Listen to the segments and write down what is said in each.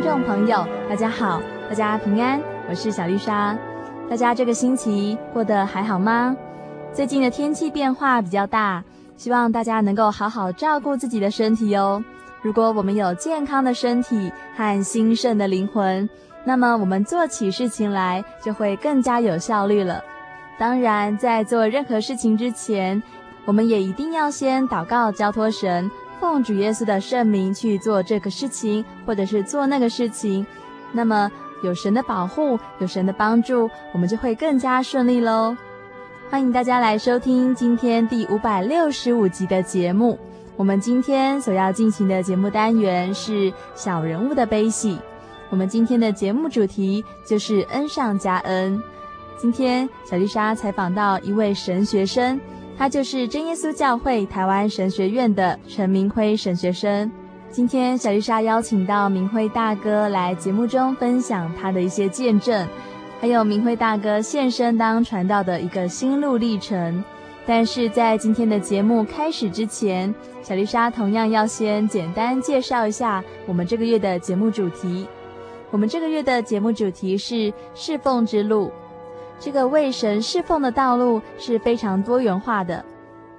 听众朋友，大家好，大家平安，我是小丽莎。大家这个星期过得还好吗？最近的天气变化比较大，希望大家能够好好照顾自己的身体哦。如果我们有健康的身体和兴盛的灵魂，那么我们做起事情来就会更加有效率了。当然，在做任何事情之前，我们也一定要先祷告，交托神。奉主耶稣的圣名去做这个事情，或者是做那个事情，那么有神的保护，有神的帮助，我们就会更加顺利喽。欢迎大家来收听今天第五百六十五集的节目。我们今天所要进行的节目单元是小人物的悲喜。我们今天的节目主题就是恩上加恩。今天小丽莎采访到一位神学生。他就是真耶稣教会台湾神学院的陈明辉神学生。今天小丽莎邀请到明辉大哥来节目中分享他的一些见证，还有明辉大哥献身当传道的一个心路历程。但是在今天的节目开始之前，小丽莎同样要先简单介绍一下我们这个月的节目主题。我们这个月的节目主题是侍奉之路。这个为神侍奉的道路是非常多元化的。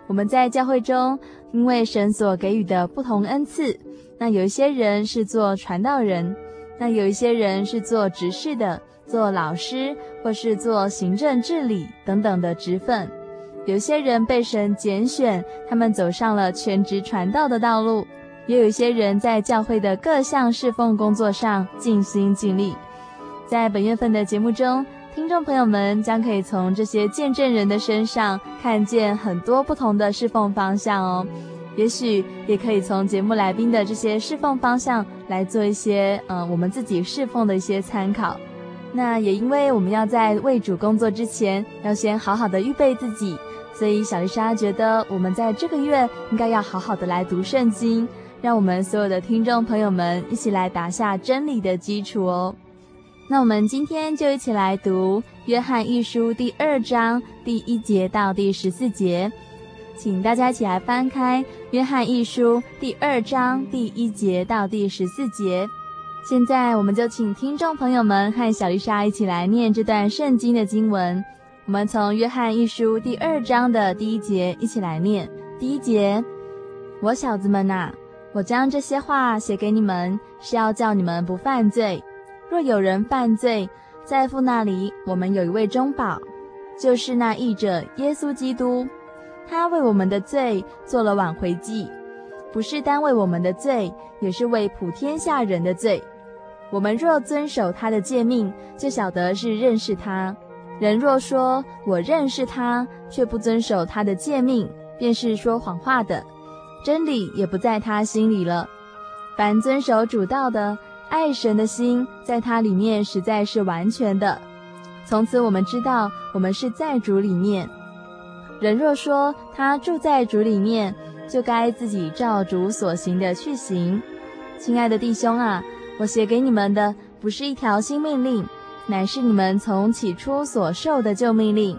我们在教会中，因为神所给予的不同恩赐，那有一些人是做传道人，那有一些人是做执事的，做老师，或是做行政治理等等的职分。有些人被神拣选，他们走上了全职传道的道路；也有一些人在教会的各项侍奉工作上尽心尽力。在本月份的节目中，听众朋友们将可以从这些见证人的身上看见很多不同的侍奉方向哦，也许也可以从节目来宾的这些侍奉方向来做一些嗯、呃、我们自己侍奉的一些参考。那也因为我们要在为主工作之前，要先好好的预备自己，所以小丽莎觉得我们在这个月应该要好好的来读圣经，让我们所有的听众朋友们一起来打下真理的基础哦。那我们今天就一起来读《约翰一书》第二章第一节到第十四节，请大家一起来翻开《约翰一书》第二章第一节到第十四节。现在，我们就请听众朋友们和小丽莎一起来念这段圣经的经文。我们从《约翰一书》第二章的第一节一起来念。第一节：我小子们呐，我将这些话写给你们，是要叫你们不犯罪。若有人犯罪，在父那里，我们有一位中保，就是那义者耶稣基督。他为我们的罪做了挽回祭，不是单为我们的罪，也是为普天下人的罪。我们若遵守他的诫命，就晓得是认识他。人若说我认识他，却不遵守他的诫命，便是说谎话的，真理也不在他心里了。凡遵守主道的，爱神的心在他里面实在是完全的。从此我们知道，我们是在主里面。人若说他住在主里面，就该自己照主所行的去行。亲爱的弟兄啊，我写给你们的不是一条新命令，乃是你们从起初所受的旧命令。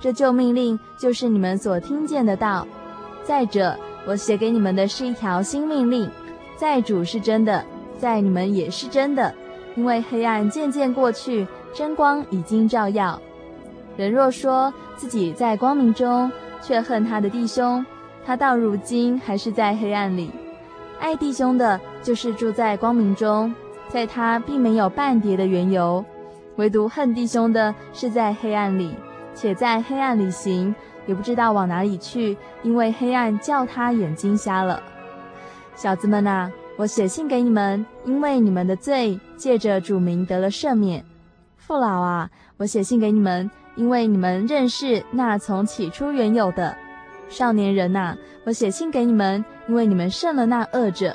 这旧命令就是你们所听见的道。再者，我写给你们的是一条新命令，在主是真的，在你们也是真的。因为黑暗渐渐过去，真光已经照耀。人若说自己在光明中，却恨他的弟兄，他到如今还是在黑暗里。爱弟兄的，就是住在光明中，在他并没有半点的缘由；唯独恨弟兄的，是在黑暗里。且在黑暗里行，也不知道往哪里去，因为黑暗叫他眼睛瞎了。小子们啊，我写信给你们，因为你们的罪借着主名得了赦免。父老啊，我写信给你们，因为你们认识那从起初原有的。少年人呐，我写信给你们，因为你们胜了那恶者。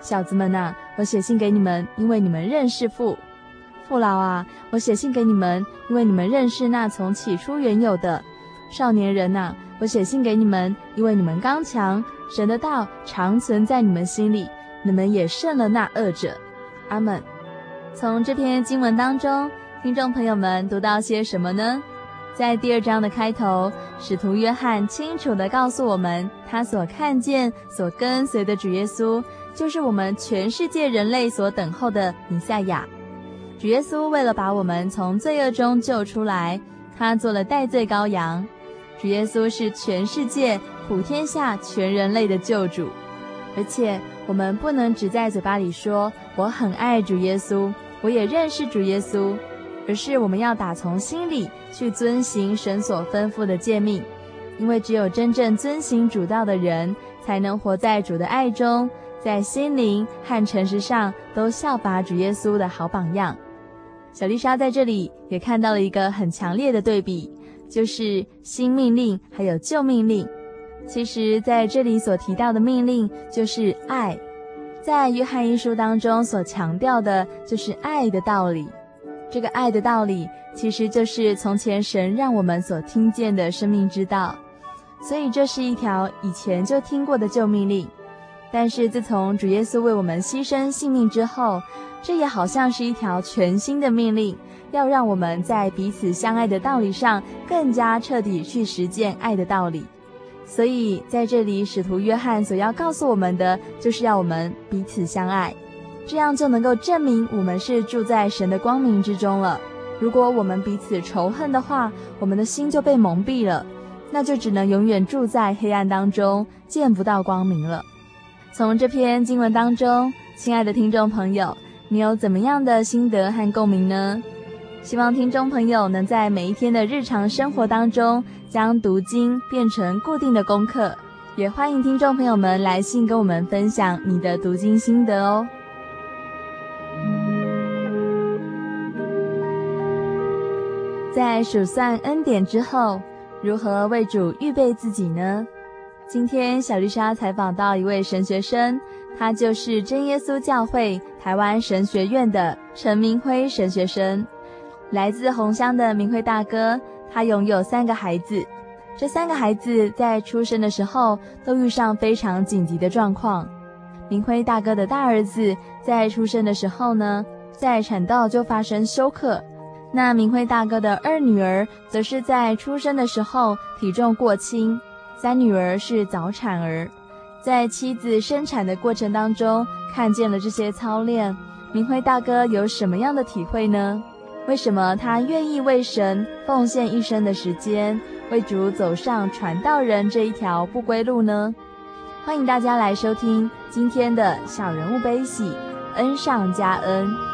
小子们呐，我写信给你们，因为你们认识父。父老啊，我写信给你们，因为你们认识那从起初原有的。少年人呐，我写信给你们，因为你们刚强，神的道常存在你们心里，你们也胜了那恶者。阿门。从这篇经文当中，听众朋友们读到些什么呢？在第二章的开头，使徒约翰清楚地告诉我们，他所看见、所跟随的主耶稣，就是我们全世界人类所等候的弥赛亚。主耶稣为了把我们从罪恶中救出来，他做了代罪羔羊。主耶稣是全世界、普天下全人类的救主，而且我们不能只在嘴巴里说“我很爱主耶稣，我也认识主耶稣”，而是我们要打从心里去遵行神所吩咐的诫命，因为只有真正遵行主道的人，才能活在主的爱中，在心灵和诚实上都效法主耶稣的好榜样。小丽莎在这里也看到了一个很强烈的对比，就是新命令还有旧命令。其实在这里所提到的命令就是爱，在约翰一书当中所强调的就是爱的道理。这个爱的道理其实就是从前神让我们所听见的生命之道，所以这是一条以前就听过的旧命令。但是自从主耶稣为我们牺牲性命之后，这也好像是一条全新的命令，要让我们在彼此相爱的道理上更加彻底去实践爱的道理。所以在这里，使徒约翰所要告诉我们的，就是要我们彼此相爱，这样就能够证明我们是住在神的光明之中了。如果我们彼此仇恨的话，我们的心就被蒙蔽了，那就只能永远住在黑暗当中，见不到光明了。从这篇经文当中，亲爱的听众朋友，你有怎么样的心得和共鸣呢？希望听众朋友能在每一天的日常生活当中，将读经变成固定的功课。也欢迎听众朋友们来信跟我们分享你的读经心得哦。在数算恩典之后，如何为主预备自己呢？今天小丽莎采访到一位神学生，他就是真耶稣教会台湾神学院的陈明辉神学生，来自红乡的明辉大哥。他拥有三个孩子，这三个孩子在出生的时候都遇上非常紧急的状况。明辉大哥的大儿子在出生的时候呢，在产道就发生休克，那明辉大哥的二女儿则是在出生的时候体重过轻。三女儿是早产儿，在妻子生产的过程当中，看见了这些操练，明辉大哥有什么样的体会呢？为什么他愿意为神奉献一生的时间，为主走上传道人这一条不归路呢？欢迎大家来收听今天的小人物悲喜，恩上加恩。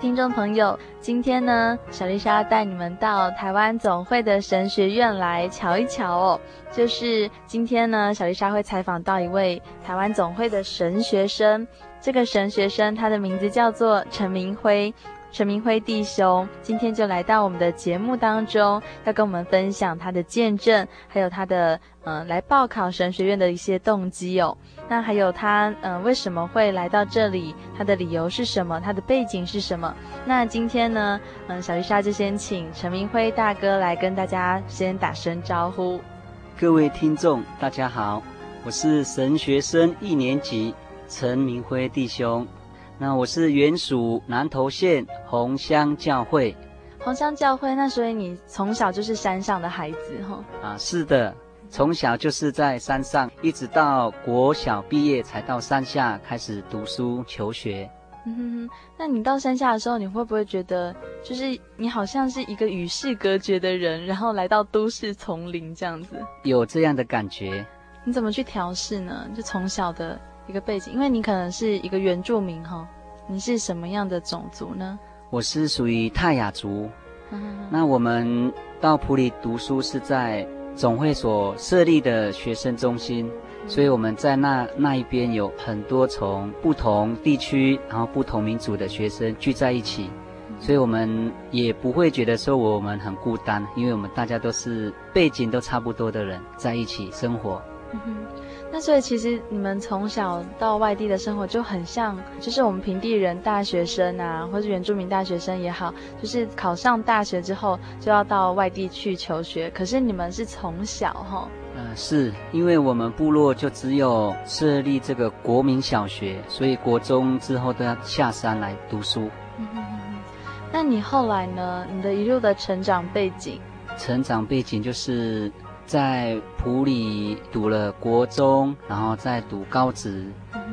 听众朋友，今天呢，小丽莎带你们到台湾总会的神学院来瞧一瞧哦。就是今天呢，小丽莎会采访到一位台湾总会的神学生。这个神学生他的名字叫做陈明辉，陈明辉弟兄今天就来到我们的节目当中，要跟我们分享他的见证，还有他的嗯、呃、来报考神学院的一些动机哦。那还有他嗯、呃、为什么会来到这里，他的理由是什么，他的背景是什么？那今天呢，嗯、小丽莎就先请陈明辉大哥来跟大家先打声招呼。各位听众，大家好，我是神学生一年级陈明辉弟兄。那我是原属南投县红乡教会，红乡教会。那所以你从小就是山上的孩子哈？啊，是的，从小就是在山上，一直到国小毕业才到山下开始读书求学。嗯哼哼，那你到山下的时候，你会不会觉得，就是你好像是一个与世隔绝的人，然后来到都市丛林这样子？有这样的感觉。你怎么去调试呢？就从小的。一个背景，因为你可能是一个原住民哈，你是什么样的种族呢？我是属于泰雅族。那我们到普里读书是在总会所设立的学生中心，所以我们在那那一边有很多从不同地区，然后不同民族的学生聚在一起，所以我们也不会觉得说我们很孤单，因为我们大家都是背景都差不多的人在一起生活。那所以其实你们从小到外地的生活就很像，就是我们平地人大学生啊，或是原住民大学生也好，就是考上大学之后就要到外地去求学。可是你们是从小哈？呃，是因为我们部落就只有设立这个国民小学，所以国中之后都要下山来读书。嗯哼哼哼。那你后来呢？你的一路的成长背景？成长背景就是。在普里读了国中，然后再读高职。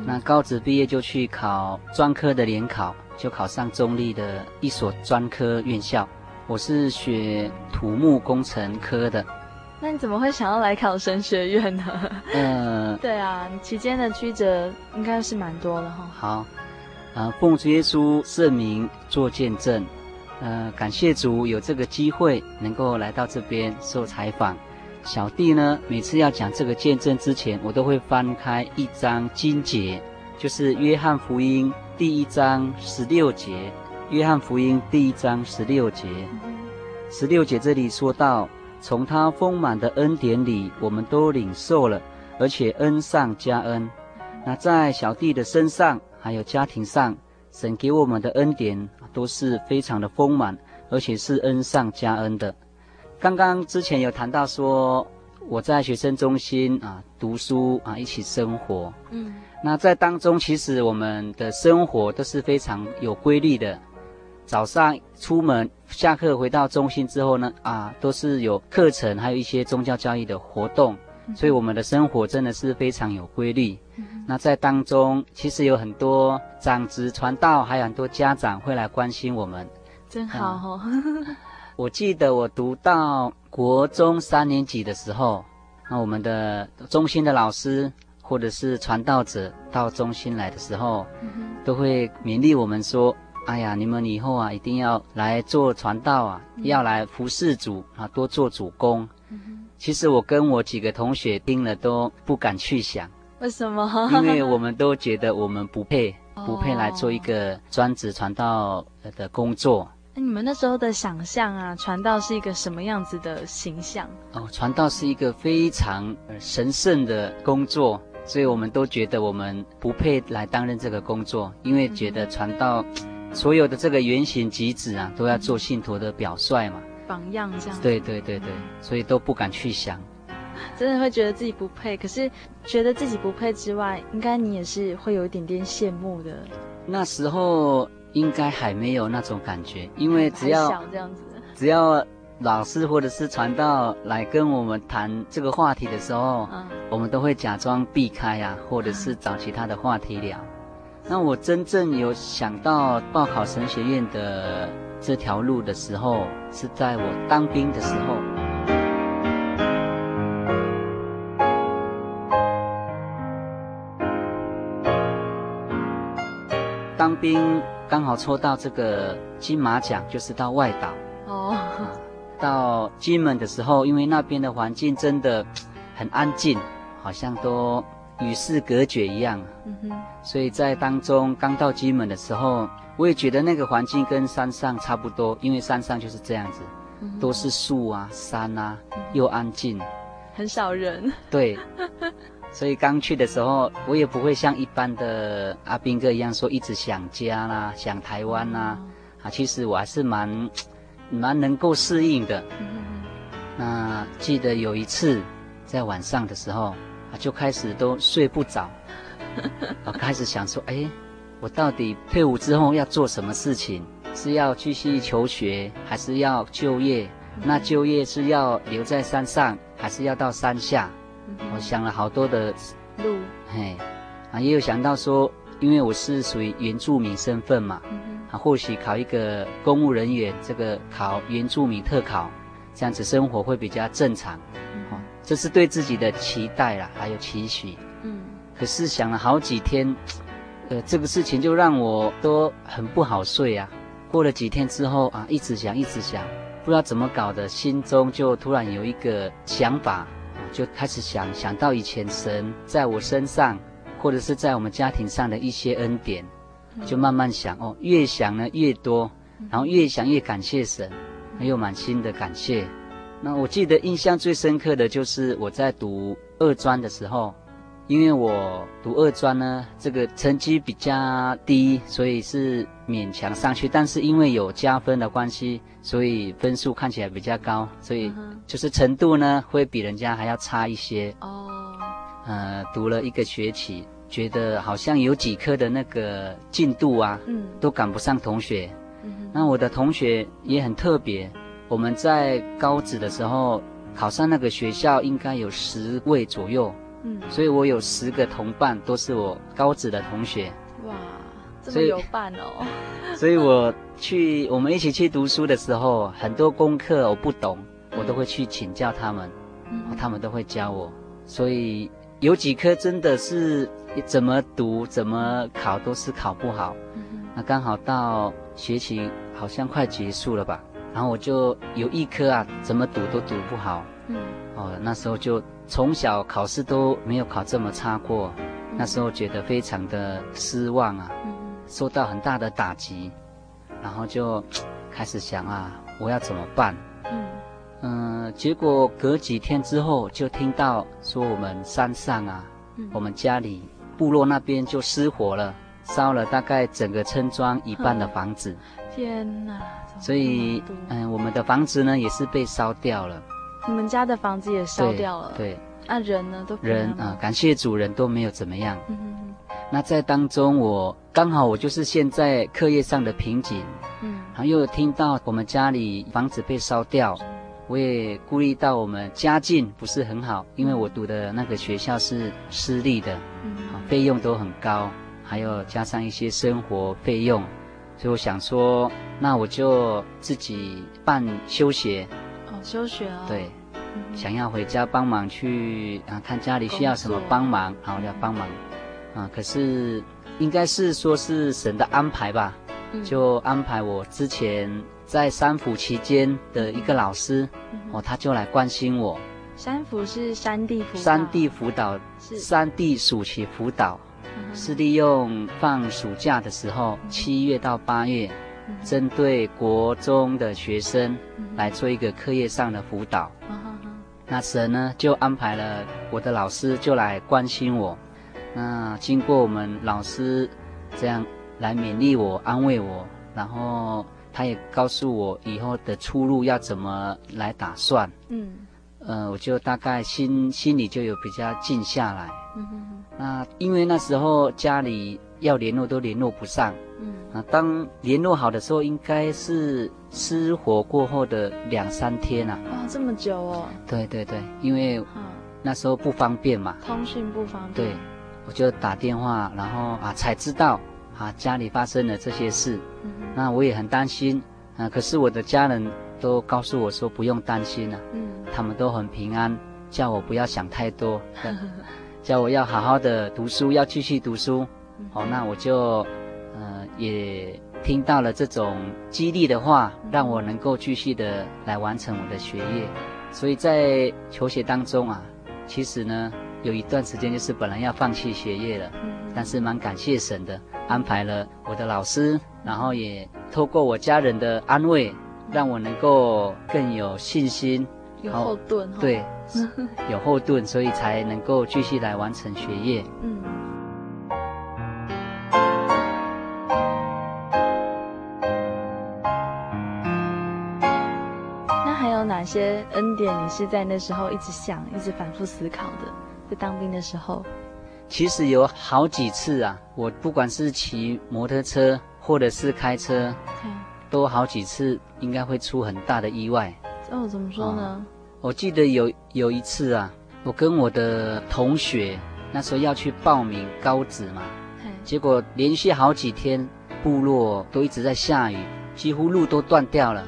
那高职毕业就去考专科的联考，就考上中立的一所专科院校。我是学土木工程科的。那你怎么会想要来考神学院呢？嗯、呃，对啊，你期间的曲折应该是蛮多的哈。好，啊、呃，奉主耶稣圣名做见证。呃，感谢主有这个机会能够来到这边受采访。小弟呢，每次要讲这个见证之前，我都会翻开一章经节，就是《约翰福音》第一章十六节。《约翰福音》第一章十六节，十六节这里说到：从他丰满的恩典里，我们都领受了，而且恩上加恩。那在小弟的身上，还有家庭上，神给我们的恩典都是非常的丰满，而且是恩上加恩的。刚刚之前有谈到说，我在学生中心啊读书啊一起生活，嗯，那在当中其实我们的生活都是非常有规律的。早上出门，下课回到中心之后呢，啊都是有课程，还有一些宗教教育的活动，所以我们的生活真的是非常有规律。那在当中，其实有很多长子传道，还有很多家长会来关心我们，真好。哦。嗯 我记得我读到国中三年级的时候，那我们的中心的老师或者是传道者到中心来的时候，都会勉励我们说：“哎呀，你们以后啊一定要来做传道啊，要来服侍主啊，多做主工。”其实我跟我几个同学听了都不敢去想，为什么？因为我们都觉得我们不配，不配来做一个专职传道的工作。你们那时候的想象啊，传道是一个什么样子的形象？哦，传道是一个非常神圣的工作，所以我们都觉得我们不配来担任这个工作，因为觉得传道所有的这个言行举止啊，都要做信徒的表率嘛，榜样这样。对对对对，所以都不敢去想，真的会觉得自己不配。可是觉得自己不配之外，应该你也是会有一点点羡慕的。那时候。应该还没有那种感觉，因为只要这样子，只要老师或者是传道来跟我们谈这个话题的时候，嗯，我们都会假装避开啊，或者是找其他的话题聊。那我真正有想到报考神学院的这条路的时候，是在我当兵的时候。当兵。刚好抽到这个金马奖，就是到外岛哦。到金门的时候，因为那边的环境真的很安静，好像都与世隔绝一样。嗯哼。所以在当中刚到金门的时候，我也觉得那个环境跟山上差不多，因为山上就是这样子，嗯、都是树啊、山啊，又安静，很少人。对。所以刚去的时候，我也不会像一般的阿兵哥一样说一直想家啦、啊、想台湾啦、啊。啊，其实我还是蛮 蛮能够适应的。那记得有一次在晚上的时候，啊，就开始都睡不着，我 开始想说，哎，我到底退伍之后要做什么事情？是要继续求学，还是要就业？那就业是要留在山上，还是要到山下？我想了好多的路，嘿，啊，也有想到说，因为我是属于原住民身份嘛，啊，或许考一个公务人员，这个考原住民特考，这样子生活会比较正常，哦，这是对自己的期待啦，还有期许，嗯，可是想了好几天，呃，这个事情就让我都很不好睡啊。过了几天之后啊，一直想，一直想，不知道怎么搞的，心中就突然有一个想法。就开始想想到以前神在我身上，或者是在我们家庭上的一些恩典，就慢慢想哦，越想呢越多，然后越想越感谢神，又满心的感谢。那我记得印象最深刻的就是我在读二专的时候。因为我读二专呢，这个成绩比较低，所以是勉强上去。但是因为有加分的关系，所以分数看起来比较高，所以就是程度呢会比人家还要差一些。哦，呃，读了一个学期，觉得好像有几科的那个进度啊，嗯，都赶不上同学。嗯，那我的同学也很特别，我们在高职的时候考上那个学校，应该有十位左右。嗯，所以我有十个同伴，都是我高职的同学。哇，这么有伴哦！所以，我去我们一起去读书的时候，很多功课我不懂，我都会去请教他们，嗯，他们都会教我。所以有几科真的是怎么读怎么考都是考不好。嗯，那刚好到学期好像快结束了吧，然后我就有一科啊，怎么读都读不好。嗯，哦，那时候就。从小考试都没有考这么差过，那时候觉得非常的失望啊，受到很大的打击，然后就开始想啊，我要怎么办？嗯嗯，结果隔几天之后就听到说我们山上啊，我们家里部落那边就失火了，烧了大概整个村庄一半的房子。天哪！所以嗯，我们的房子呢也是被烧掉了。你们家的房子也烧掉了，对，那、啊、人呢？都人啊，感谢主人都没有怎么样。嗯哼哼。那在当中我，我刚好我就是现在课业上的瓶颈，嗯，然后又听到我们家里房子被烧掉，我也顾虑到我们家境不是很好，因为我读的那个学校是私立的，嗯，费用都很高，还有加上一些生活费用，所以我想说，那我就自己办休学。哦，休学啊、哦？对。想要回家帮忙去啊，看家里需要什么帮忙，然后要帮忙，啊，可是应该是说是神的安排吧，就安排我之前在三辅期间的一个老师，哦，他就来关心我。三辅是三地辅导，山地辅导是。山地暑期辅导，是利用放暑假的时候，七月到八月，针对国中的学生来做一个课业上的辅导。那神呢，就安排了我的老师就来关心我。那经过我们老师这样来勉励我、安慰我，然后他也告诉我以后的出路要怎么来打算。嗯，呃，我就大概心心里就有比较静下来。嗯哼哼。那因为那时候家里要联络都联络不上。嗯。啊，当联络好的时候，应该是失火过后的两三天啊。哇，这么久哦。对对对，因为那时候不方便嘛。通讯不方便。对，我就打电话，然后啊才知道啊家里发生了这些事。嗯。那我也很担心啊，可是我的家人都告诉我说不用担心啊。嗯。他们都很平安，叫我不要想太多，叫我要好好的读书，要继续读书。嗯。哦，那我就呃。也听到了这种激励的话，让我能够继续的来完成我的学业。所以在求学当中啊，其实呢，有一段时间就是本来要放弃学业了，嗯，但是蛮感谢神的安排了我的老师，然后也透过我家人的安慰，让我能够更有信心，有后盾，对，有后盾，所以才能够继续来完成学业。嗯。些恩典？你是在那时候一直想、一直反复思考的？在当兵的时候，其实有好几次啊，我不管是骑摩托车或者是开车，都好几次应该会出很大的意外。哦，怎么说呢？哦，我记得有有一次啊，我跟我的同学那时候要去报名高职嘛，结果连续好几天部落都一直在下雨，几乎路都断掉了。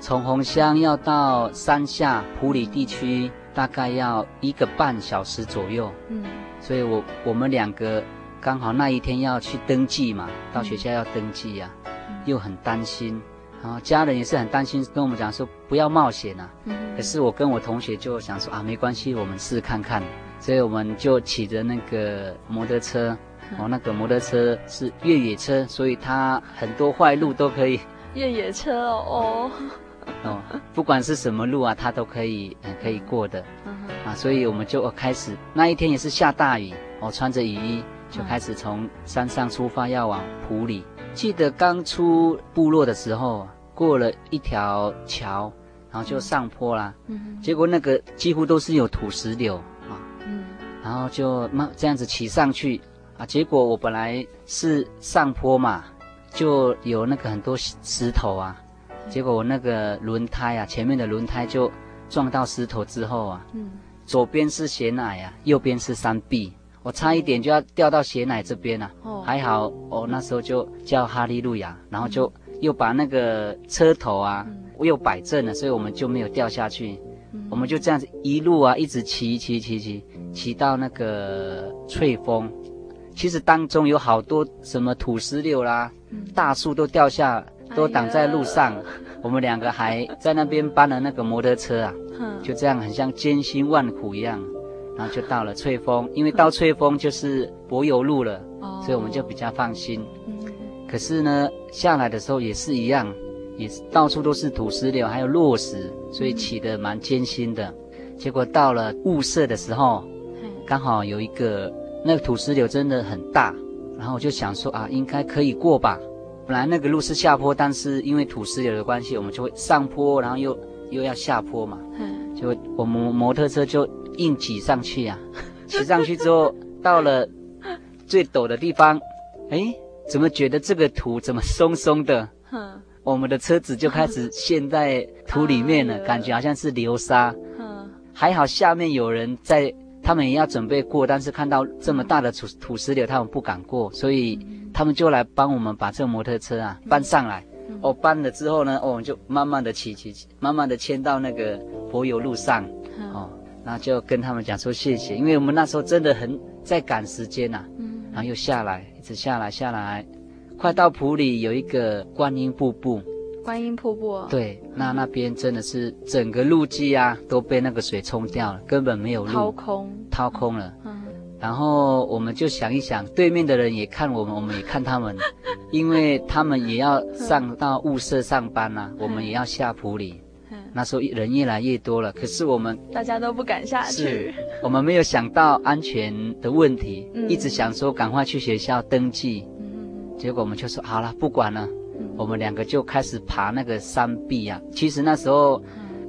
哦，从红乡要到山下普里地区，大概要一个半小时左右。嗯，所以我我们两个刚好那一天要去登记嘛，到学校要登记呀，啊，又很担心。然后家人也是很担心，跟我们讲说不要冒险啊。嗯。可是我跟我同学就想说啊，没关系，我们试试看看。所以我们就骑着那个摩托车，哦，那个摩托车是越野车，所以它很多坏路都可以。越野车哦。哦，不管是什么路啊，它都可以，嗯，可以过的。嗯。啊，所以我们就开始那一天也是下大雨，我穿着雨衣就开始从山上出发，要往埔里。记得刚出部落的时候，过了一条桥，然后就上坡啦。嗯，结果那个几乎都是有土石流啊。嗯，然后就那这样子骑上去啊，结果我本来是上坡嘛，就有那个很多石头啊，结果我那个轮胎啊，前面的轮胎就撞到石头之后啊，嗯，左边是悬崖啊，右边是山壁。我差一点就要掉到鞋奶这边了，啊，还好我，那时候就叫哈利路亚，然后就又把那个车头啊，我又摆正了，所以我们就没有掉下去。我们就这样子一路啊，一直骑骑骑骑骑到那个翠峰。其实当中有好多什么土石流啦，大树都掉下，都挡在路上。我们两个还在那边搬了那个摩托车啊，就这样很像艰辛万苦一样。然后就到了翠峰，因为到翠峰就是柏油路了，哦，所以我们就比较放心。嗯，可是呢，下来的时候也是一样，也是到处都是土石流，还有落石，所以起得蛮艰辛的。结果到了雾社的时候，刚好有一个那个土石流真的很大，然后我就想说啊，应该可以过吧。本来那个路是下坡，但是因为土石流的关系，我们就会上坡，然后又又要下坡嘛。嗯，就我们摩托车就。硬挤上去呀、啊，骑上去之后，到了最陡的地方，哎，怎么觉得这个土怎么松松的？嗯我们的车子就开始陷在土里面了，感觉好像是流沙。嗯还好下面有人在，他们也要准备过，但是看到这么大的土土石流，他们不敢过，所以他们就来帮我们把这个摩托车啊搬上来。哦，搬了之后呢，哦，我们就慢慢的骑骑骑，慢慢的牵到那个柏油路上。哦。然后就跟他们讲说谢谢，因为我们那时候真的很在赶时间呐、啊。嗯。然后又下来，一直下来下来，快到普里有一个观音瀑布。观音瀑布。对，那那边真的是整个路基啊都被那个水冲掉了，根本没有路。掏空。掏空了。嗯。然后我们就想一想，对面的人也看我们，我们也看他们，因为他们也要上到物社上班呐、啊，我们也要下埔里。那时候人越来越多了，可是我们大家都不敢下去。是，我们没有想到安全的问题，嗯、一直想说赶快去学校登记。嗯，结果我们就说好了，不管了。嗯、我们两个就开始爬那个山壁啊。其实那时候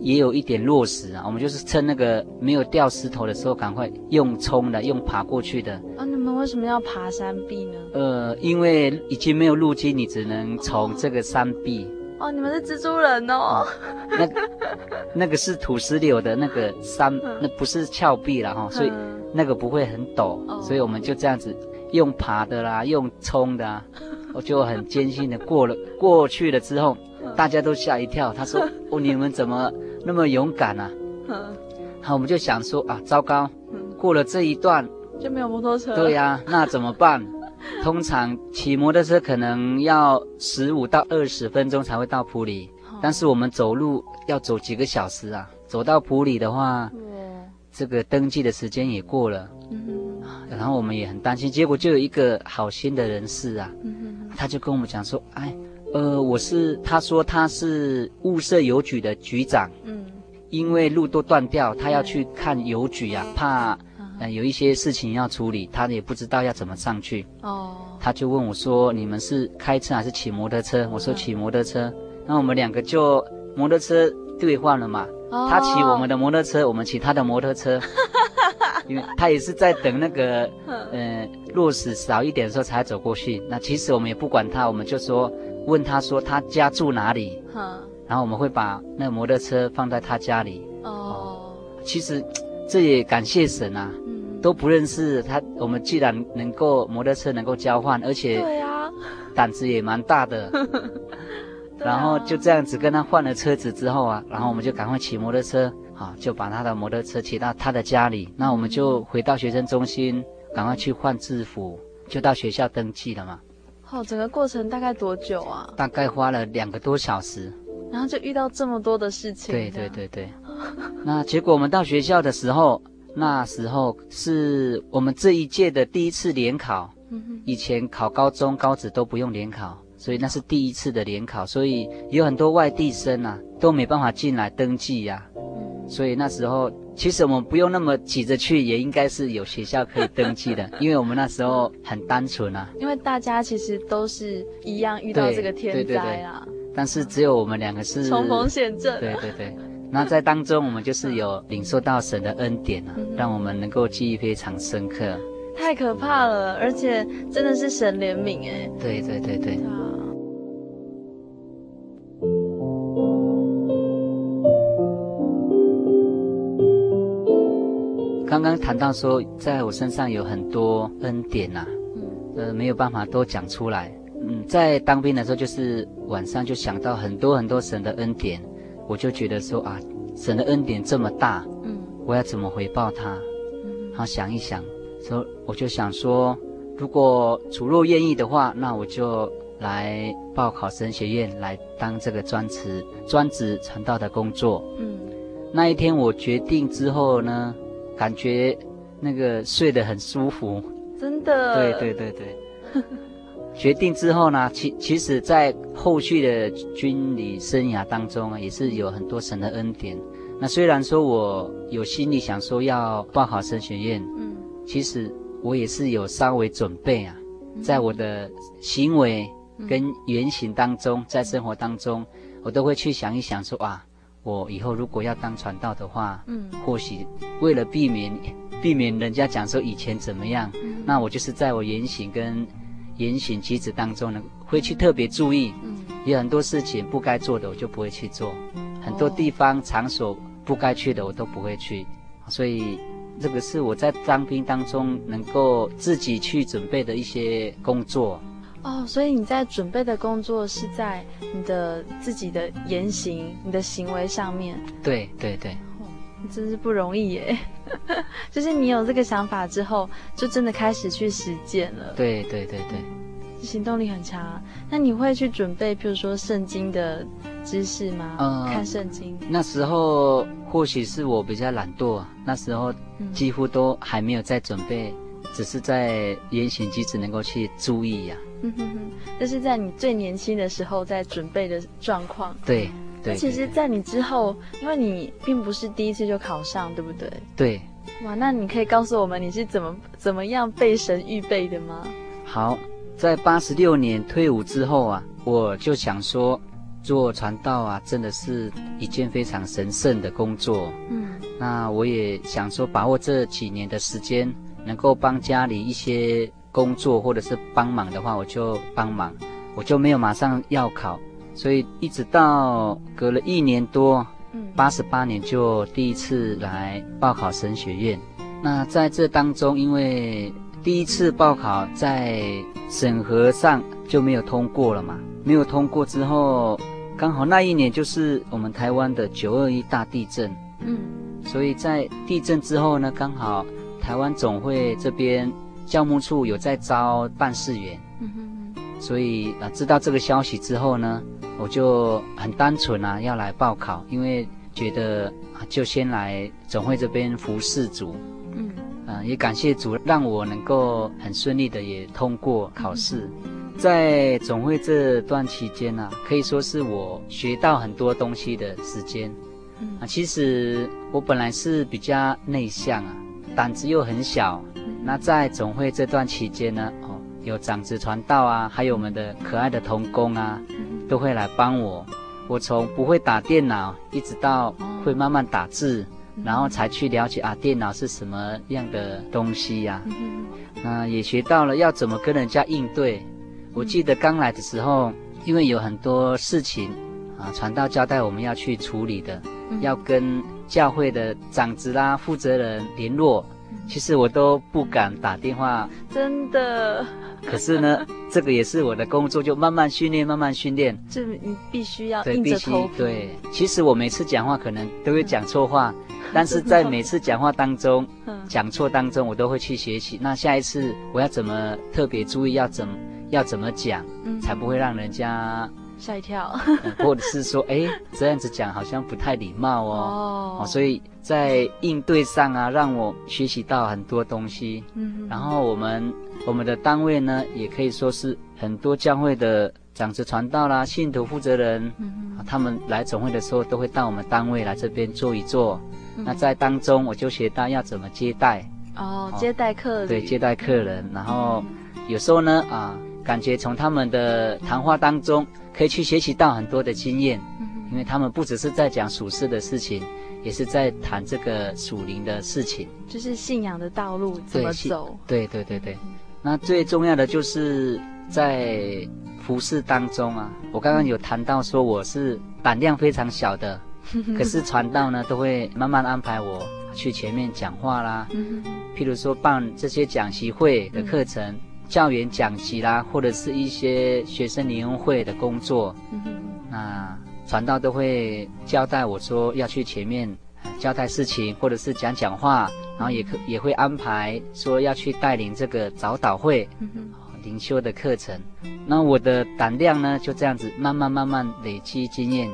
也有一点落石啊，我们就是趁那个没有掉石头的时候，赶快用冲的，用爬过去的。啊，你们为什么要爬山壁呢？呃，因为已经没有路径，你只能从这个山壁。哦，你们是蜘蛛人哦。那那个是土石流的那个山，那不是峭壁了哈，所以那个不会很陡，所以我们就这样子用爬的啦，用冲的啊，我就很艰辛的过了过去了之后，大家都吓一跳，他说：“哦，你们怎么那么勇敢啊？”好，我们就想说啊，糟糕，过了这一段就没有摩托车。对呀，那怎么办？通常骑摩托车可能要十五到二十分钟才会到普里，但是我们走路要走几个小时啊！走到普里的话，这个登记的时间也过了，嗯，然后我们也很担心，结果就有一个好心的人士啊，嗯，他就跟我们讲说，哎，呃，我是，他说他是物色邮局的局长，嗯，因为路都断掉，他要去看邮局啊，怕，呃，有一些事情要处理，他也不知道要怎么上去，哦，他就问我说，你们是开车还是骑摩托车？我说骑摩托车，那我们两个就摩托车兑换了嘛。他骑我们的摩托车，我们骑他的摩托车，因为他也是在等那个，呃，落石少一点的时候才走过去。那其实我们也不管他，我们就说问他说他家住哪里，然后我们会把那个摩托车放在他家里。哦，其实这也感谢神啊，都不认识他，我们既然能够摩托车能够交换，而且对啊，胆子也蛮大的。然后就这样子跟他换了车子之后啊，然后我们就赶快骑摩托车，啊，就把他的摩托车骑到他的家里。那我们就回到学生中心，赶快去换制服，就到学校登记了嘛。好，整个过程大概多久啊？大概花了两个多小时。然后就遇到这么多的事情。对对对 对。那结果我们到学校的时候，那时候是我们这一届的第一次联考。以前考高中、高职都不用联考。所以那是第一次的联考，所以有很多外地生啊都没办法进来登记呀、所以那时候其实我们不用那么挤着去，也应该是有学校可以登记的，因为我们那时候很单纯啊。因为大家其实都是一样遇到这个天灾啊。对对对，但是只有我们两个是冲锋陷阵。对对对，那在当中我们就是有领受到神的恩典啊，让我们能够记忆非常深刻。太可怕了，而且真的是神怜悯哎。对对对对。刚刚谈到说，在我身上有很多恩典呐、啊，嗯，呃，没有办法都讲出来。嗯，在当兵的时候，就是晚上就想到很多很多神的恩典，我就觉得说啊，神的恩典这么大，嗯，我要怎么回报他？嗯，好想一想，说我就想说，如果主若愿意的话，那我就来报考神学院，来当这个专职专职传道的工作。嗯，那一天我决定之后呢，感觉那个睡得很舒服，真的。对对对对。决定之后呢，其其实，在后续的军旅生涯当中啊，也是有很多神的恩典。那虽然说我有心里想说要报考神学院，嗯，其实我也是有稍微准备啊，在我的行为跟言行当中，在生活当中，我都会去想一想说啊。我以后如果要当传道的话，嗯，或许为了避免避免人家讲说以前怎么样，嗯，那我就是在我言行跟言行举止当中呢，会去特别注意，嗯，有很多事情不该做的我就不会去做，很多地方场所不该去的我都不会去，所以这个是我在当兵当中能够自己去准备的一些工作。哦，所以你在准备的工作是在你的自己的言行、你的行为上面。对对对，哦，真是不容易耶。就是你有这个想法之后，就真的开始去实践了。对对对对，行动力很强。那你会去准备，譬如说圣经的知识吗？嗯，看圣经。那时候或许是我比较懒惰，那时候几乎都还没有在准备，嗯，只是在言行举止能够去注意呀，啊。嗯哼哼，这是在你最年轻的时候在准备的状况。对，对。其实，在你之后，因为你并不是第一次就考上，对不对？对。哇，那你可以告诉我们你是怎么怎么样被神预备的吗？好，在八十六年退伍之后啊，我就想说，做传道啊，真的是一件非常神圣的工作。嗯。那我也想说，把握这几年的时间，能够帮家里一些。工作或者是帮忙的话，我就帮忙，我就没有马上要考，所以一直到隔了一年多，嗯，八十八年就第一次来报考神学院。那在这当中，因为第一次报考在审核上就没有通过了嘛，没有通过之后，刚好那一年就是我们台湾的九二一大地震，嗯，所以在地震之后呢，刚好台湾总会这边。教务处有在招办事员，嗯所以啊，知道这个消息之后呢，我就很单纯啊，要来报考，因为觉得就先来总会这边服侍主。嗯，呃，也感谢主让我能够很顺利的也通过考试。在总会这段期间呢，啊，可以说是我学到很多东西的时间。啊，其实我本来是比较内向啊，胆子又很小。那在总会这段期间呢，哦，有长子传道啊，还有我们的可爱的童工啊，都会来帮我。我从不会打电脑，一直到会慢慢打字，然后才去了解啊，电脑是什么样的东西呀？那也学到了要怎么跟人家应对。我记得刚来的时候，因为有很多事情啊，传道交代我们要去处理的。要跟教会的长子啦、负责人联络，其实我都不敢打电话，真的。可是呢，这个也是我的工作，就慢慢训练，慢慢训练。这你必须要硬着头皮。对，其实我每次讲话可能都会讲错话，但是在每次讲话当中，讲错当中，我都会去学习。那下一次我要怎么特别注意，要怎么要怎么讲，才不会让人家。吓一跳，或者是说，哎，这样子讲好像不太礼貌哦。哦，所以在应对上啊，让我学习到很多东西。嗯，然后我们我们的单位呢，也可以说是很多教会的长子传道啦、信徒负责人，嗯，他们来总会的时候，都会到我们单位来这边坐一坐。嗯，那在当中，我就学到要怎么接待。哦，接待客人。对，接待客人。然后有时候呢，啊，感觉从他们的谈话当中。可以去学习到很多的经验，因为他们不只是在讲属世的事情，也是在谈这个属灵的事情，就是信仰的道路怎么走。对对对对，那最重要的就是在服侍当中啊，我刚刚有谈到说我是胆量非常小的，可是传道呢都会慢慢安排我去前面讲话啦，譬如说办这些讲习会的课程。教员讲习啦，或者是一些学生联谊会的工作，嗯、哼那传道都会交代我说要去前面交代事情，或者是讲讲话，然后也可也会安排说要去带领这个早祷会、嗯、哼灵修的课程。那我的胆量呢，就这样子慢慢慢慢累积经验。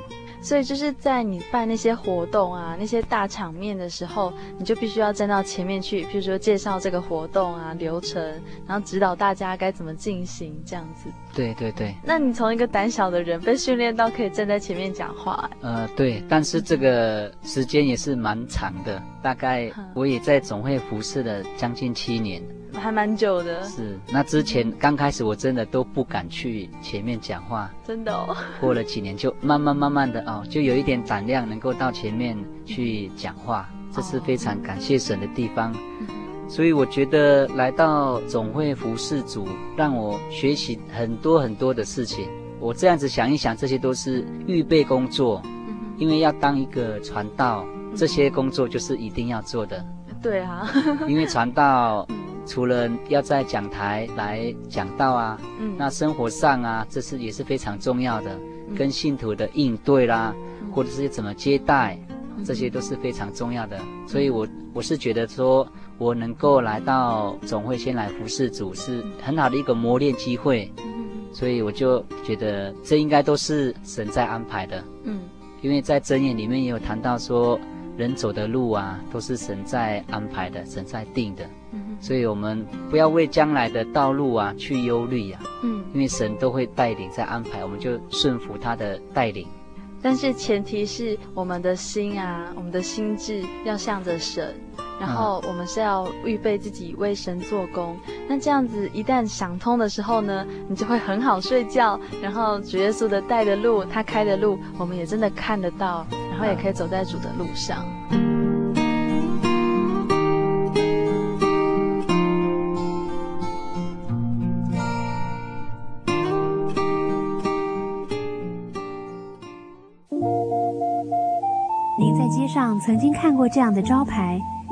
所以就是在你办那些活动啊，那些大场面的时候，你就必须要站到前面去，比如说介绍这个活动啊流程，然后指导大家该怎么进行这样子。对对对。那你从一个胆小的人被训练到可以站在前面讲话。呃，对，但是这个时间也是蛮长的，大概我也在总会服侍了将近七年。还蛮久的，是。那之前刚开始我真的都不敢去前面讲话，真的哦。过了几年就慢慢慢慢的哦，就有一点胆量能够到前面去讲话，这是非常感谢神的地方。所以我觉得来到总会服侍主，让我学习很多很多的事情。我这样子想一想，这些都是预备工作，因为要当一个传道，这些工作就是一定要做的。对啊，因为传道。除了要在讲台来讲道啊，嗯，那生活上啊，这是也是非常重要的，嗯、跟信徒的应对啦，嗯、或者是怎么接待，这些都是非常重要的。嗯、所以我我是觉得说，我能够来到总会先来服侍主，是很好的一个磨练机会。嗯，所以我就觉得这应该都是神在安排的。嗯，因为在箴言里面也有谈到说，人走的路啊，都是神在安排的，神在定的。所以，我们不要为将来的道路啊去忧虑呀。嗯，因为神都会带领，在安排，我们就顺服他的带领。但是前提是我们的心啊，我们的心智要向着神，然后我们是要预备自己为神做工。嗯、那这样子一旦想通的时候呢，你就会很好睡觉。然后主耶稣的带的路，他开的路，我们也真的看得到，然后也可以走在主的路上。您在街上曾经看过这样的招牌“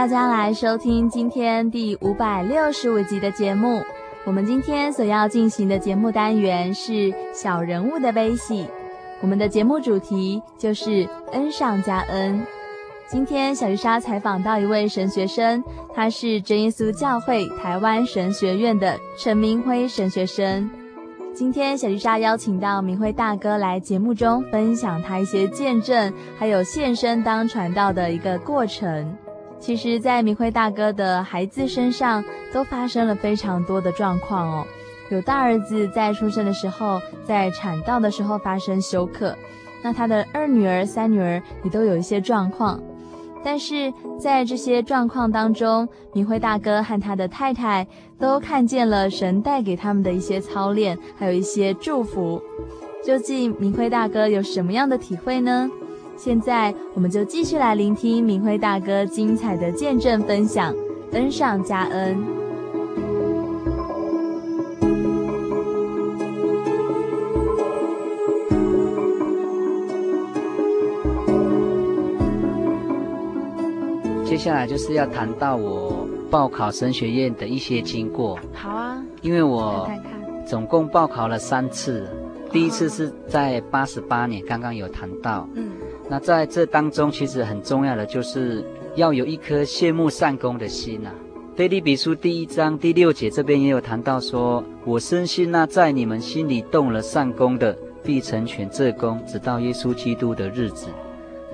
大家来收听今天第五百六十五集的节目。我们今天所要进行的节目单元是小人物的悲喜。我们的节目主题就是恩上加恩。今天小鱼莎采访到一位神学生，他是真耶稣教会台湾神学院的陈明辉神学生。今天小鱼莎邀请到明辉大哥来节目中分享他一些见证，还有献身当传道的一个过程。其实，在明辉大哥的孩子身上都发生了非常多的状况哦。有大儿子在出生的时候，在产道的时候发生休克，那他的二女儿、三女儿也都有一些状况。但是在这些状况当中，明辉大哥和他的太太都看见了神带给他们的一些操练，还有一些祝福。究竟明辉大哥有什么样的体会呢？现在我们就继续来聆听明辉大哥精彩的见证分享，恩上加恩。接下来就是要谈到我报考神学院的一些经过。好啊，因为我总共报考了三次，第一次是在八十八年，刚刚有谈到。嗯。那在这当中，其实很重要的就是要有一颗羡慕善工的心呐、啊。腓立比书第一章第六节这边也有谈到说：“我深信那在你们心里动了善工的，必成全这工，直到耶稣基督的日子。”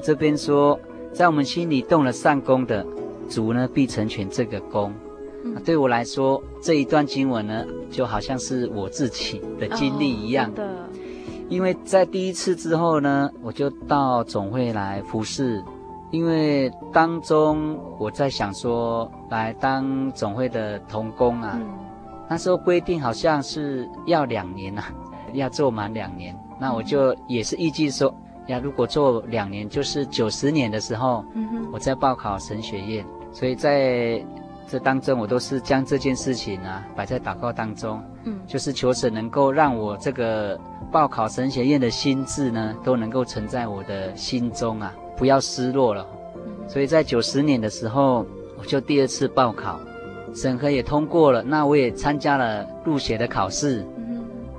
这边说，在我们心里动了善工的，主呢必成全这个工。嗯、对我来说，这一段经文呢，就好像是我自己的经历一样。哦因为在第一次之后呢，我就到总会来服侍。因为当中我在想说，来当总会的童工啊，嗯、那时候规定好像是要两年啊，要做满两年。那我就也是预计说，呀，如果做两年，就是九十年的时候，嗯、我再报考神学院。所以在这当中，我都是将这件事情啊摆在祷告当中，嗯，就是求神能够让我这个。报考神学院的心智呢，都能够存在我的心中啊，不要失落了。所以在九十年的时候，我就第二次报考，审核也通过了，那我也参加了入学的考试，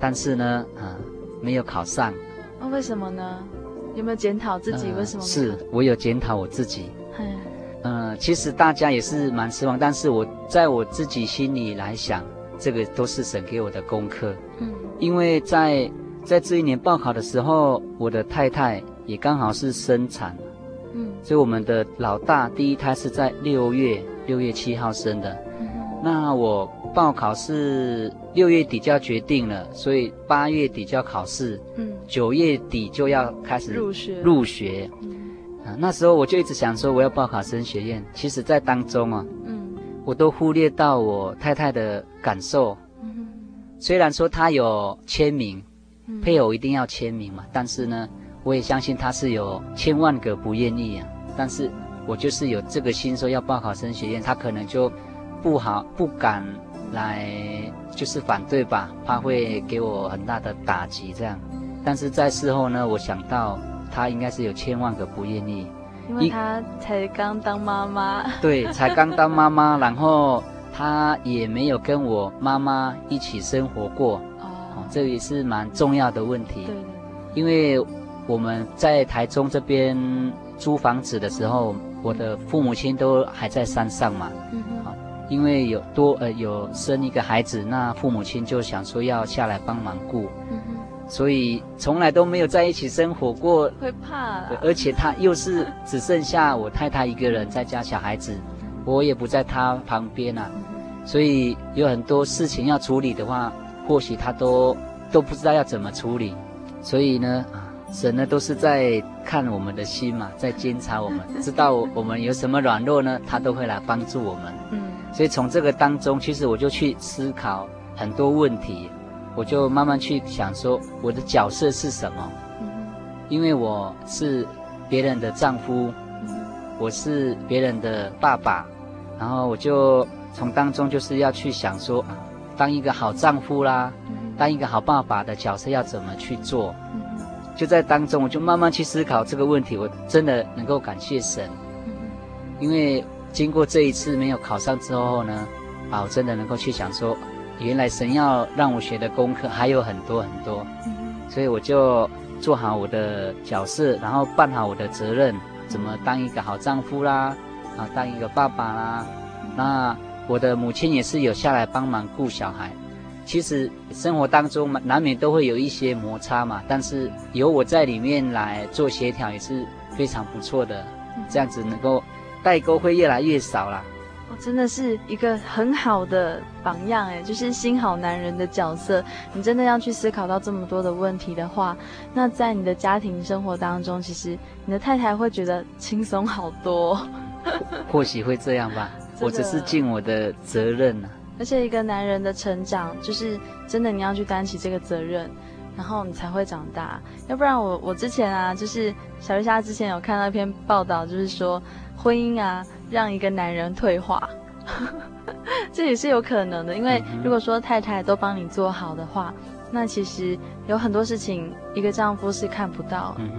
但是呢，啊，没有考上。那为什么呢？有没有检讨自己？为什么？是我有检讨我自己。嗯，其实大家也是蛮失望，但是我在我自己心里来想，这个都是神给我的功课。嗯，因为在。在这一年报考的时候，我的太太也刚好是生产，嗯，所以我们的老大第一胎是在六月六月七号生的，嗯，那我报考是六月底就要决定了，所以八月底就要考试，嗯，九月底就要开始入学。入学，嗯，啊，那时候我就一直想说我要报考神学院，其实在当中啊，嗯，我都忽略到我太太的感受，嗯，虽然说她有签名。配偶一定要签名嘛？但是呢，我也相信她是有千万个不愿意啊。但是我就是有这个心，说要报考神学院，她可能就不好不敢来，就是反对吧，怕会给我很大的打击这样。但是在事后呢，我想到他应该是有千万个不愿意，因为他才刚当妈妈。对，才刚当妈妈，然后他也没有跟我妈妈一起生活过。哦。这也是蛮重要的问题，对，因为我们在台中这边租房子的时候，我的父母亲都还在山上嘛，嗯哼，因为有多呃有生一个孩子，那父母亲就想说要下来帮忙顾，嗯哼，所以从来都没有在一起生活过，会怕。对，而且他又是只剩下我太太一个人在家，小孩子，我也不在他旁边啊，所以有很多事情要处理的话，或许他都都不知道要怎么处理。所以呢，神呢都是在看我们的心嘛，在监察我们，知道我们有什么软弱呢，他都会来帮助我们。嗯，所以从这个当中，其实我就去思考很多问题。我就慢慢去想说，我的角色是什么？因为我是别人的丈夫，我是别人的爸爸，然后我就从当中就是要去想说，当一个好丈夫啦，当一个好爸爸的角色要怎么去做？就在当中，我就慢慢去思考这个问题。我真的能够感谢神，因为经过这一次没有考上之后呢，啊，我真的能够去想说。原来神要让我学的功课还有很多很多，所以我就做好我的角色，然后办好我的责任，怎么当一个好丈夫啦，啊，当一个爸爸啦。那我的母亲也是有下来帮忙顾小孩。其实生活当中嘛，难免都会有一些摩擦嘛，但是有我在里面来做协调也是非常不错的，这样子能够代沟会越来越少啦。哦，真的是一个很好的榜样哎，就是新好男人的角色。你真的要去思考到这么多的问题的话，那在你的家庭生活当中，其实你的太太会觉得轻松好多。或许会这样吧，我只是尽我的责任啊。而且一个男人的成长，就是真的你要去担起这个责任，然后你才会长大。要不然我我之前啊，就是小鱼虾之前有看到一篇报道，就是说婚姻啊。让一个男人退化，这也是有可能的。因为如果说太太都帮你做好的话，那其实有很多事情一个丈夫是看不到，嗯、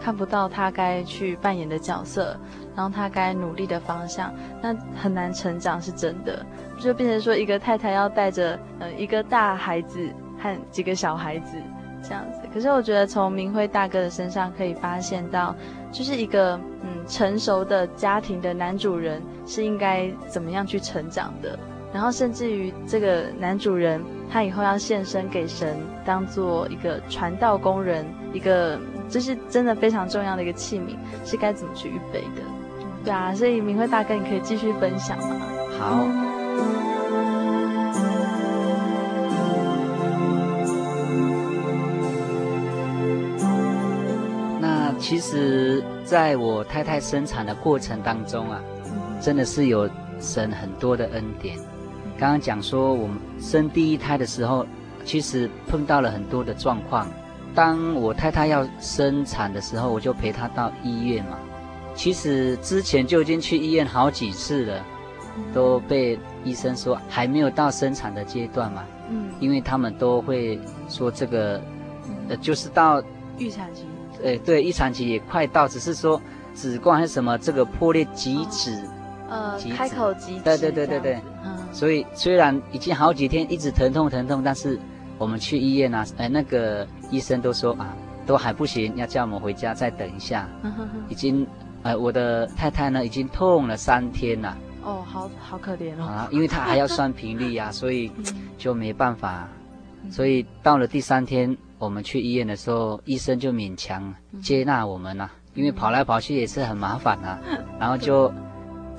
看不到他该去扮演的角色，然后他该努力的方向，那很难成长，是真的。就变成说一个太太要带着呃一个大孩子和几个小孩子这样子。可是我觉得从明辉大哥的身上可以发现到。就是一个嗯成熟的家庭的男主人是应该怎么样去成长的，然后甚至于这个男主人他以后要献身给神，当做一个传道工人，一个这是真的非常重要的一个器皿，是该怎么去预备的？对啊，所以明辉大哥你可以继续分享吗？好。其实，在我太太生产的过程当中啊，真的是有神很多的恩典。刚刚讲说，我们生第一胎的时候，其实碰到了很多的状况。当我太太要生产的时候，我就陪她到医院嘛。其实之前就已经去医院好几次了，都被医生说还没有到生产的阶段嘛。嗯，因为他们都会说这个，呃，就是到预产期。哎，对，预产期也快到，只是说子宫还是什么这个破裂挤脂，呃，开口极止，对对对对对，嗯，所以虽然已经好几天一直疼痛疼痛，但是我们去医院啊，呃，那个医生都说啊，都还不行，要叫我们回家再等一下，嗯、哼哼。已经，呃，我的太太呢已经痛了三天了，哦，好好可怜哦，啊，因为她还要算 频率呀，所以就没办法，所以到了第三天。我们去医院的时候，医生就勉强接纳我们了，啊，因为跑来跑去也是很麻烦啊。然后就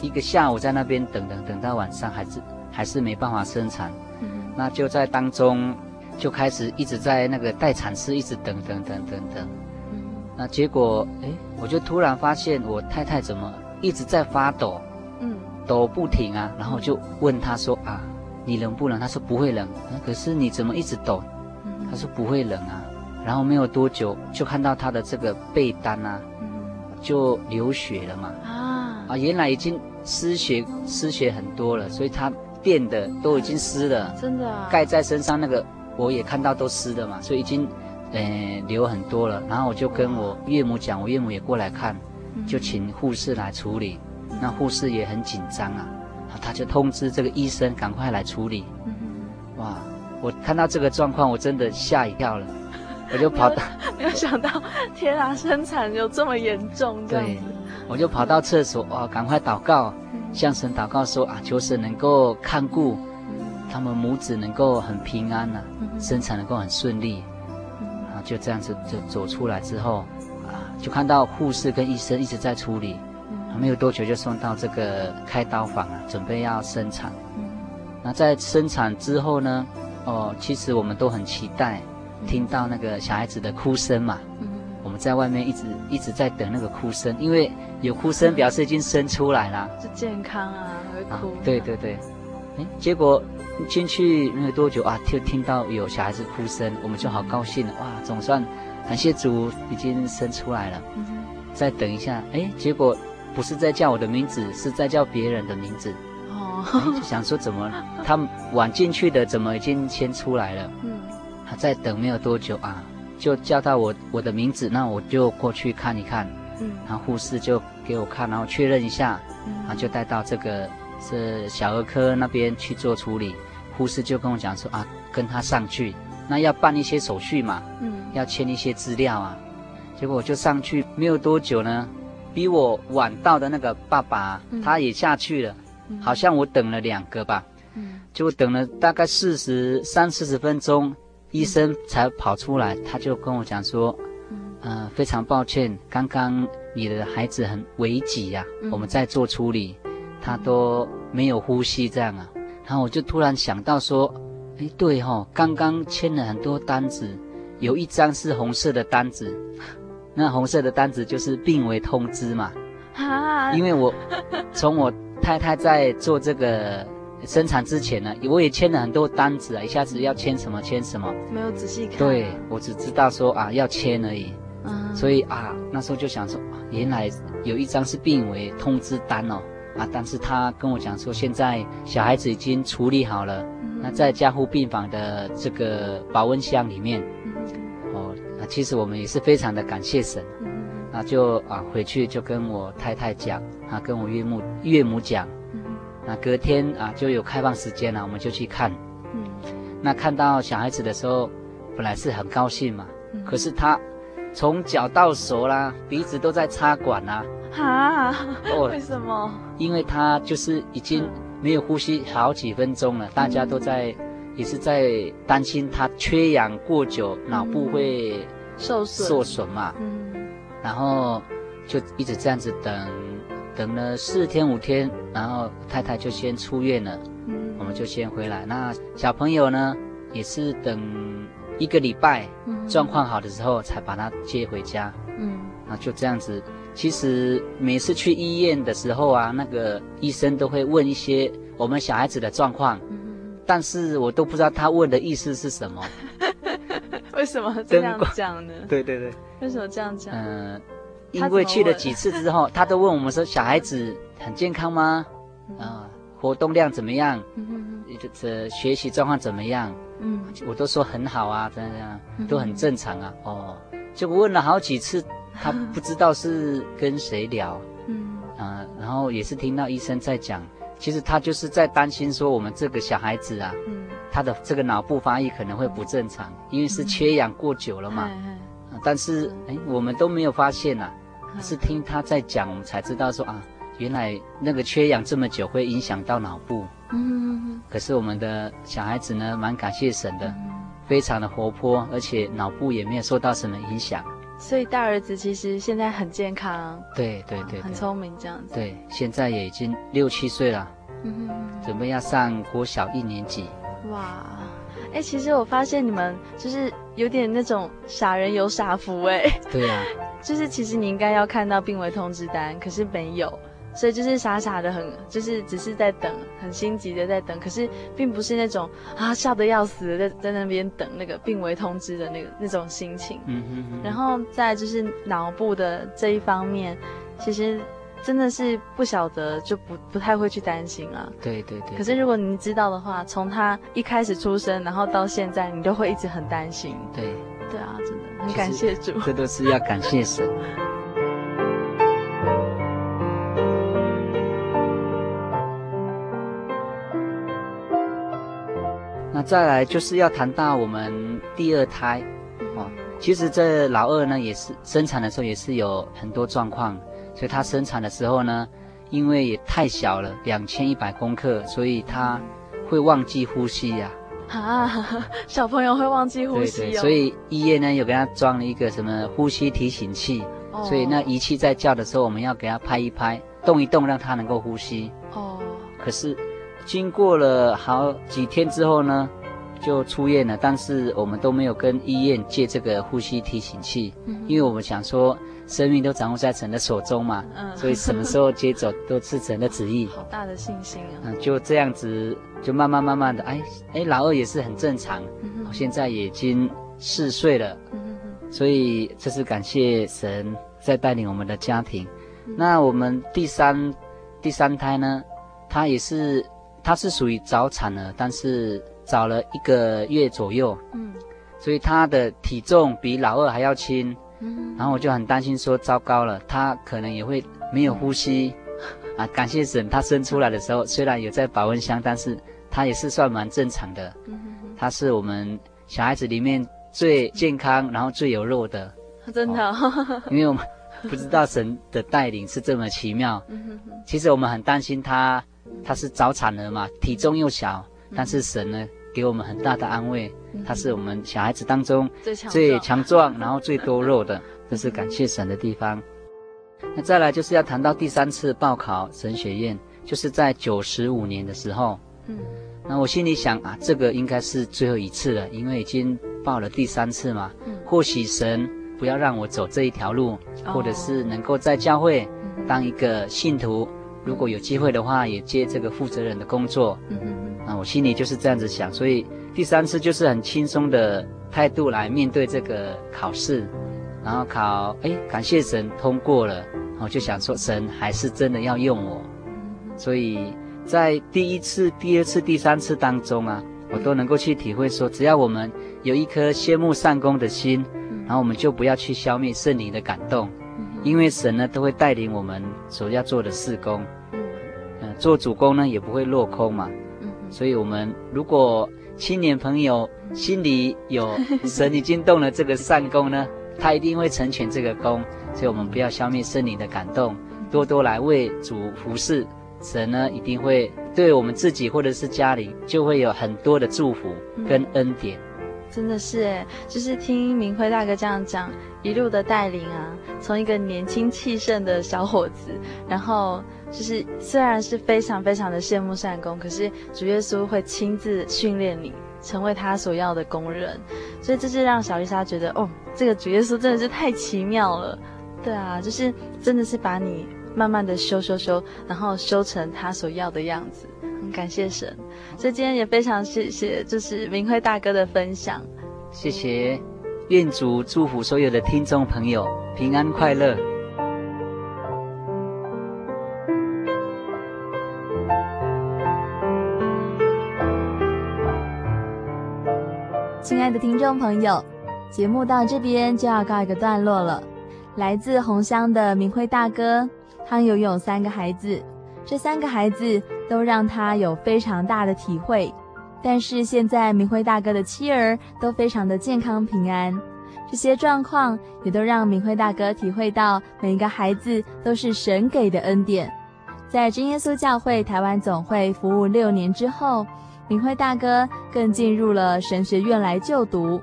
一个下午在那边等等等到晚上，还是还是没办法生产。那就在当中就开始一直在那个待产室一直等等等等等。那结果哎，我就突然发现我太太怎么一直在发抖，嗯，抖不停啊。然后我就问她说啊，你冷不冷？她说不会冷。可是你怎么一直抖？他说不会冷啊，然后没有多久就看到他的这个被单啊，就流血了嘛。啊啊，原来已经失血失血很多了，所以他垫的都已经湿了。真的啊。盖在身上那个我也看到都湿的嘛，所以已经，呃，流很多了。然后我就跟我岳母讲，我岳母也过来看，就请护士来处理。那护士也很紧张啊，他就通知这个医生赶快来处理。哇。我看到这个状况，我真的吓一跳了，我就跑到没，没有想到，天啊，生产有这么严重这样子。对，我就跑到厕所，哇，赶快祷告，向神祷告说啊，求神能够看顾他们母子，能够很平安呐、啊，生产能够很顺利，啊，就这样子就走出来之后，啊，就看到护士跟医生一直在处理，没有多久就送到这个开刀房啊，准备要生产。那在生产之后呢，哦，其实我们都很期待听到那个小孩子的哭声嘛。我们在外面一直一直在等那个哭声，因为有哭声表示已经生出来了，是健康啊，会哭。啊，对对对，哎，结果进去没有多久啊，就听到有小孩子哭声，我们就好高兴了，哇，总算感谢主已经生出来了。嗯，再等一下，哎，结果不是在叫我的名字，是在叫别人的名字。想说怎么他晚进去的，怎么已经先出来了？嗯，他在等没有多久啊。就叫到我我的名字，那我就过去看一看，嗯，然后护士就给我看，然后确认一下，嗯，然后就带到这个是小儿科那边去做处理。护士就跟我讲说啊，跟他上去，那要办一些手续嘛，嗯，要签一些资料啊。结果我就上去，没有多久呢，比我晚到的那个爸爸，嗯，他也下去了，嗯，好像我等了两个吧，嗯，就等了大概四十三四十分钟。医生才跑出来，他就跟我讲说，呃，非常抱歉，刚刚你的孩子很危急呀，我们在做处理，他都没有呼吸这样啊。然后我就突然想到说，哎，对哈，刚刚签了很多单子，有一张是红色的单子，那红色的单子就是病危通知嘛。啊，因为我从我太太在做这个。生产之前呢，我也签了很多单子啊，一下子要签什么签什么，没有仔细看。对，我只知道说啊要签而已，嗯，所以啊那时候就想说，原来有一张是病危通知单哦，啊，但是他跟我讲说现在小孩子已经处理好了，嗯，那在加护病房的这个保温箱里面，嗯，哦，那其实我们也是非常的感谢神，嗯，那就啊回去就跟我太太讲，啊跟我岳母岳母讲。那隔天啊，就有开放时间了，我们就去看。嗯，那看到小孩子的时候，本来是很高兴嘛。嗯，可是他从脚到手啦，鼻子都在插管啦。啊？为什么？因为他就是已经没有呼吸好几分钟了，嗯，大家都在也是在担心他缺氧过久，脑部会受损受损嘛。嗯，然后就一直这样子等。等了四天五天，然后太太就先出院了，嗯，我们就先回来。那小朋友呢，也是等一个礼拜，嗯，状况好的时候才把他接回家，嗯，那就这样子。其实每次去医院的时候啊，那个医生都会问一些我们小孩子的状况，嗯，但是我都不知道他问的意思是什么。为什么这样讲呢？对对对。为什么这样讲？嗯，呃。因为去了几次之后，他都问我们说：“小孩子很健康吗？啊、嗯呃，活动量怎么样？嗯这学习状况怎么样？嗯，我都说很好啊，这样都很正常啊。哦，就问了好几次，他不知道是跟谁聊。嗯啊、呃，然后也是听到医生在讲，其实他就是在担心说我们这个小孩子啊，嗯，他的这个脑部发育可能会不正常，因为是缺氧过久了嘛。嗯”但是，哎，我们都没有发现呐、啊，是听他在讲，我们才知道说啊，原来那个缺氧这么久会影响到脑部。嗯。可是我们的小孩子呢，蛮感谢神的，嗯、非常的活泼，而且脑部也没有受到什么影响。所以大儿子其实现在很健康。对对对，对。很聪明这样子。对，现在也已经六七岁了。嗯哼。准备要上国小一年级。哇。哎，其实我发现你们就是有点那种傻人有傻福哎。对呀、啊，就是其实你应该要看到病危通知单，可是没有，所以就是傻傻的很，就是只是在等，很心急的在等，可是并不是那种啊笑得要死的在在那边等那个病危通知的那个那种心情。嗯哼哼。然后在就是脑部的这一方面，其实。真的是不晓得，就不不太会去担心啊。对对对。可是如果你知道的话，从他一开始出生，然后到现在，你都会一直很担心。对。对啊，真的很感谢主。这都是要感谢神。那再来就是要谈到我们第二胎哦。其实这老二呢，也是生产的时候也是有很多状况。所以他生产的时候呢，因为也太小了，两千一百公克，所以他会忘记呼吸呀、啊，小朋友会忘记呼吸哦。对对，所以医院呢有给他装了一个什么呼吸提醒器，哦、所以那仪器在叫的时候，我们要给他拍一拍，动一动，让他能够呼吸。哦。可是经过了好几天之后呢，就出院了，但是我们都没有跟医院借这个呼吸提醒器，嗯、因为我们想说。生命都掌握在神的手中嘛，嗯，所以什么时候接走都是神的旨意。好大的信心啊！嗯，就这样子，就慢慢慢慢的，哎哎，老二也是很正常，嗯，现在已经四岁了，嗯，所以这是感谢神在带领我们的家庭。嗯，那我们第三第三胎呢，他也是他是属于早产了，但是早了一个月左右，嗯，所以他的体重比老二还要轻。嗯。然后我就很担心，说糟糕了，他可能也会没有呼吸，啊，感谢神，他生出来的时候虽然有在保温箱，但是他也是算蛮正常的，他是我们小孩子里面最健康，然后最有肉的，真的，哦，因为我们不知道神的带领是这么奇妙，其实我们很担心他，他是早产儿嘛，体重又小，但是神呢，给我们很大的安慰，他是我们小孩子当中最强壮，然后最多肉的，这是感谢神的地方。那再来就是要谈到第三次报考神学院，就是在九十五年的时候。嗯，那我心里想啊，这个应该是最后一次了，因为已经报了第三次嘛。嗯，或许神不要让我走这一条路，或者是能够在教会当一个信徒，如果有机会的话，也接这个负责人的工作。嗯。那我心里就是这样子想，所以第三次就是很轻松的态度来面对这个考试，然后考，哎，感谢神通过了，我就想说神还是真的要用我，所以在第一次、第二次、第三次当中啊，我都能够去体会说，只要我们有一颗羡慕善工的心，然后我们就不要去消灭圣灵的感动，因为神呢都会带领我们所要做的事工，嗯，做主工呢也不会落空嘛。所以，我们如果青年朋友心里有 神已经动了这个善功呢，他一定会成全这个功。所以，我们不要消灭圣灵的感动，多多来为主服侍。神呢，一定会对我们自己或者是家里，就会有很多的祝福跟恩典。真的是诶，就是听明辉大哥这样讲，一路的带领啊，从一个年轻气盛的小伙子，然后。就是虽然是非常非常的羡慕善工，可是主耶稣会亲自训练你，成为他所要的工人，所以这是让小丽莎觉得，哦，这个主耶稣真的是太奇妙了。对啊，就是真的是把你慢慢的修修修，然后修成他所要的样子。很感谢神，所以今天也非常谢谢，就是明辉大哥的分享。谢谢，愿主祝福所有的听众朋友平安快乐。亲爱的听众朋友，节目到这边就要告一个段落了。来自红乡的明辉大哥，他拥有三个孩子，这三个孩子都让他有非常大的体会。但是现在明辉大哥的妻儿都非常的健康平安，这些状况也都让明辉大哥体会到每一个孩子都是神给的恩典。在真耶稣教会台湾总会服务六年之后。明辉大哥更进入了神学院来就读，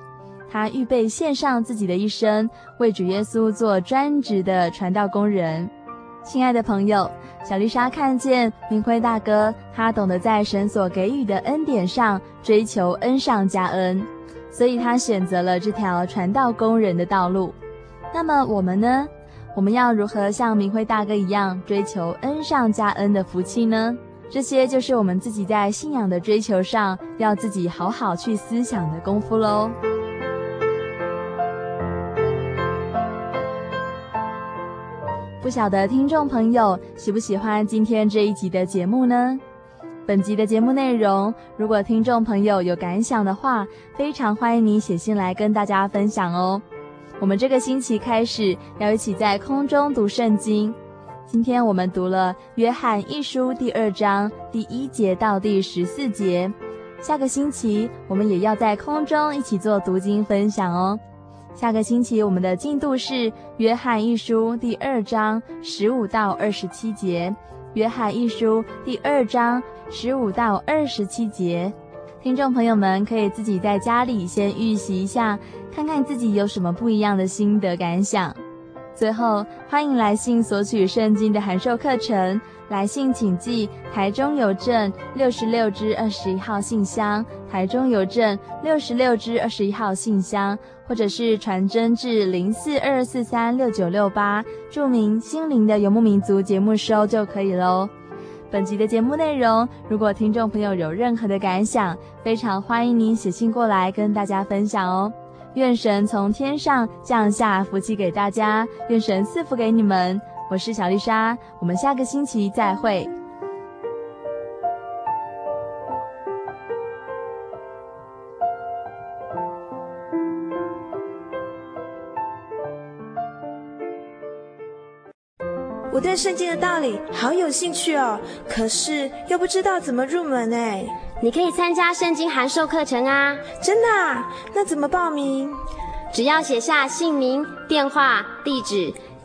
他预备献上自己的一生，为主耶稣做专职的传道工人。亲爱的朋友，小丽莎看见明辉大哥，他懂得在神所给予的恩典上追求恩上加恩，所以他选择了这条传道工人的道路。那么我们呢？我们要如何像明辉大哥一样追求恩上加恩的福气呢？这些就是我们自己在信仰的追求上要自己好好去思想的功夫喽。不晓得听众朋友喜不喜欢今天这一集的节目呢？本集的节目内容，如果听众朋友有感想的话，非常欢迎你写信来跟大家分享哦。我们这个星期开始要一起在空中读圣经。今天我们读了《约翰一书》第二章第一节到第十四节，下个星期我们也要在空中一起做读经分享哦。下个星期我们的进度是《约翰一书》第二章十五到二十七节，《约翰一书》第二章十五到二十七节。听众朋友们可以自己在家里先预习一下，看看自己有什么不一样的心得感想。最后，欢迎来信索取圣经的函授课程。来信请寄台中邮政六十六支二十一号信箱，台中邮政六十六支二十一号信箱，或者是传真至零四二四三六九六八，注明“心灵的游牧民族”节目收就可以喽。本集的节目内容，如果听众朋友有任何的感想，非常欢迎您写信过来跟大家分享哦。愿神从天上降下福气给大家，愿神赐福给你们。我是小丽莎，我们下个星期再会。我对圣经的道理好有兴趣哦，可是又不知道怎么入门哎。你可以参加圣经函授课程啊！真的啊？那怎么报名？只要写下姓名、电话、地址，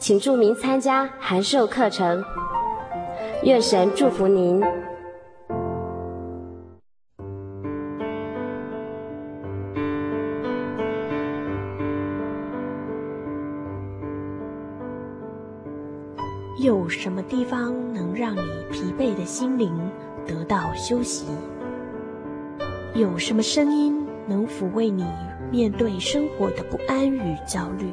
请注明参加函授课程。愿神祝福您。有什么地方能让你疲惫的心灵得到休息？有什么声音能抚慰你面对生活的不安与焦虑？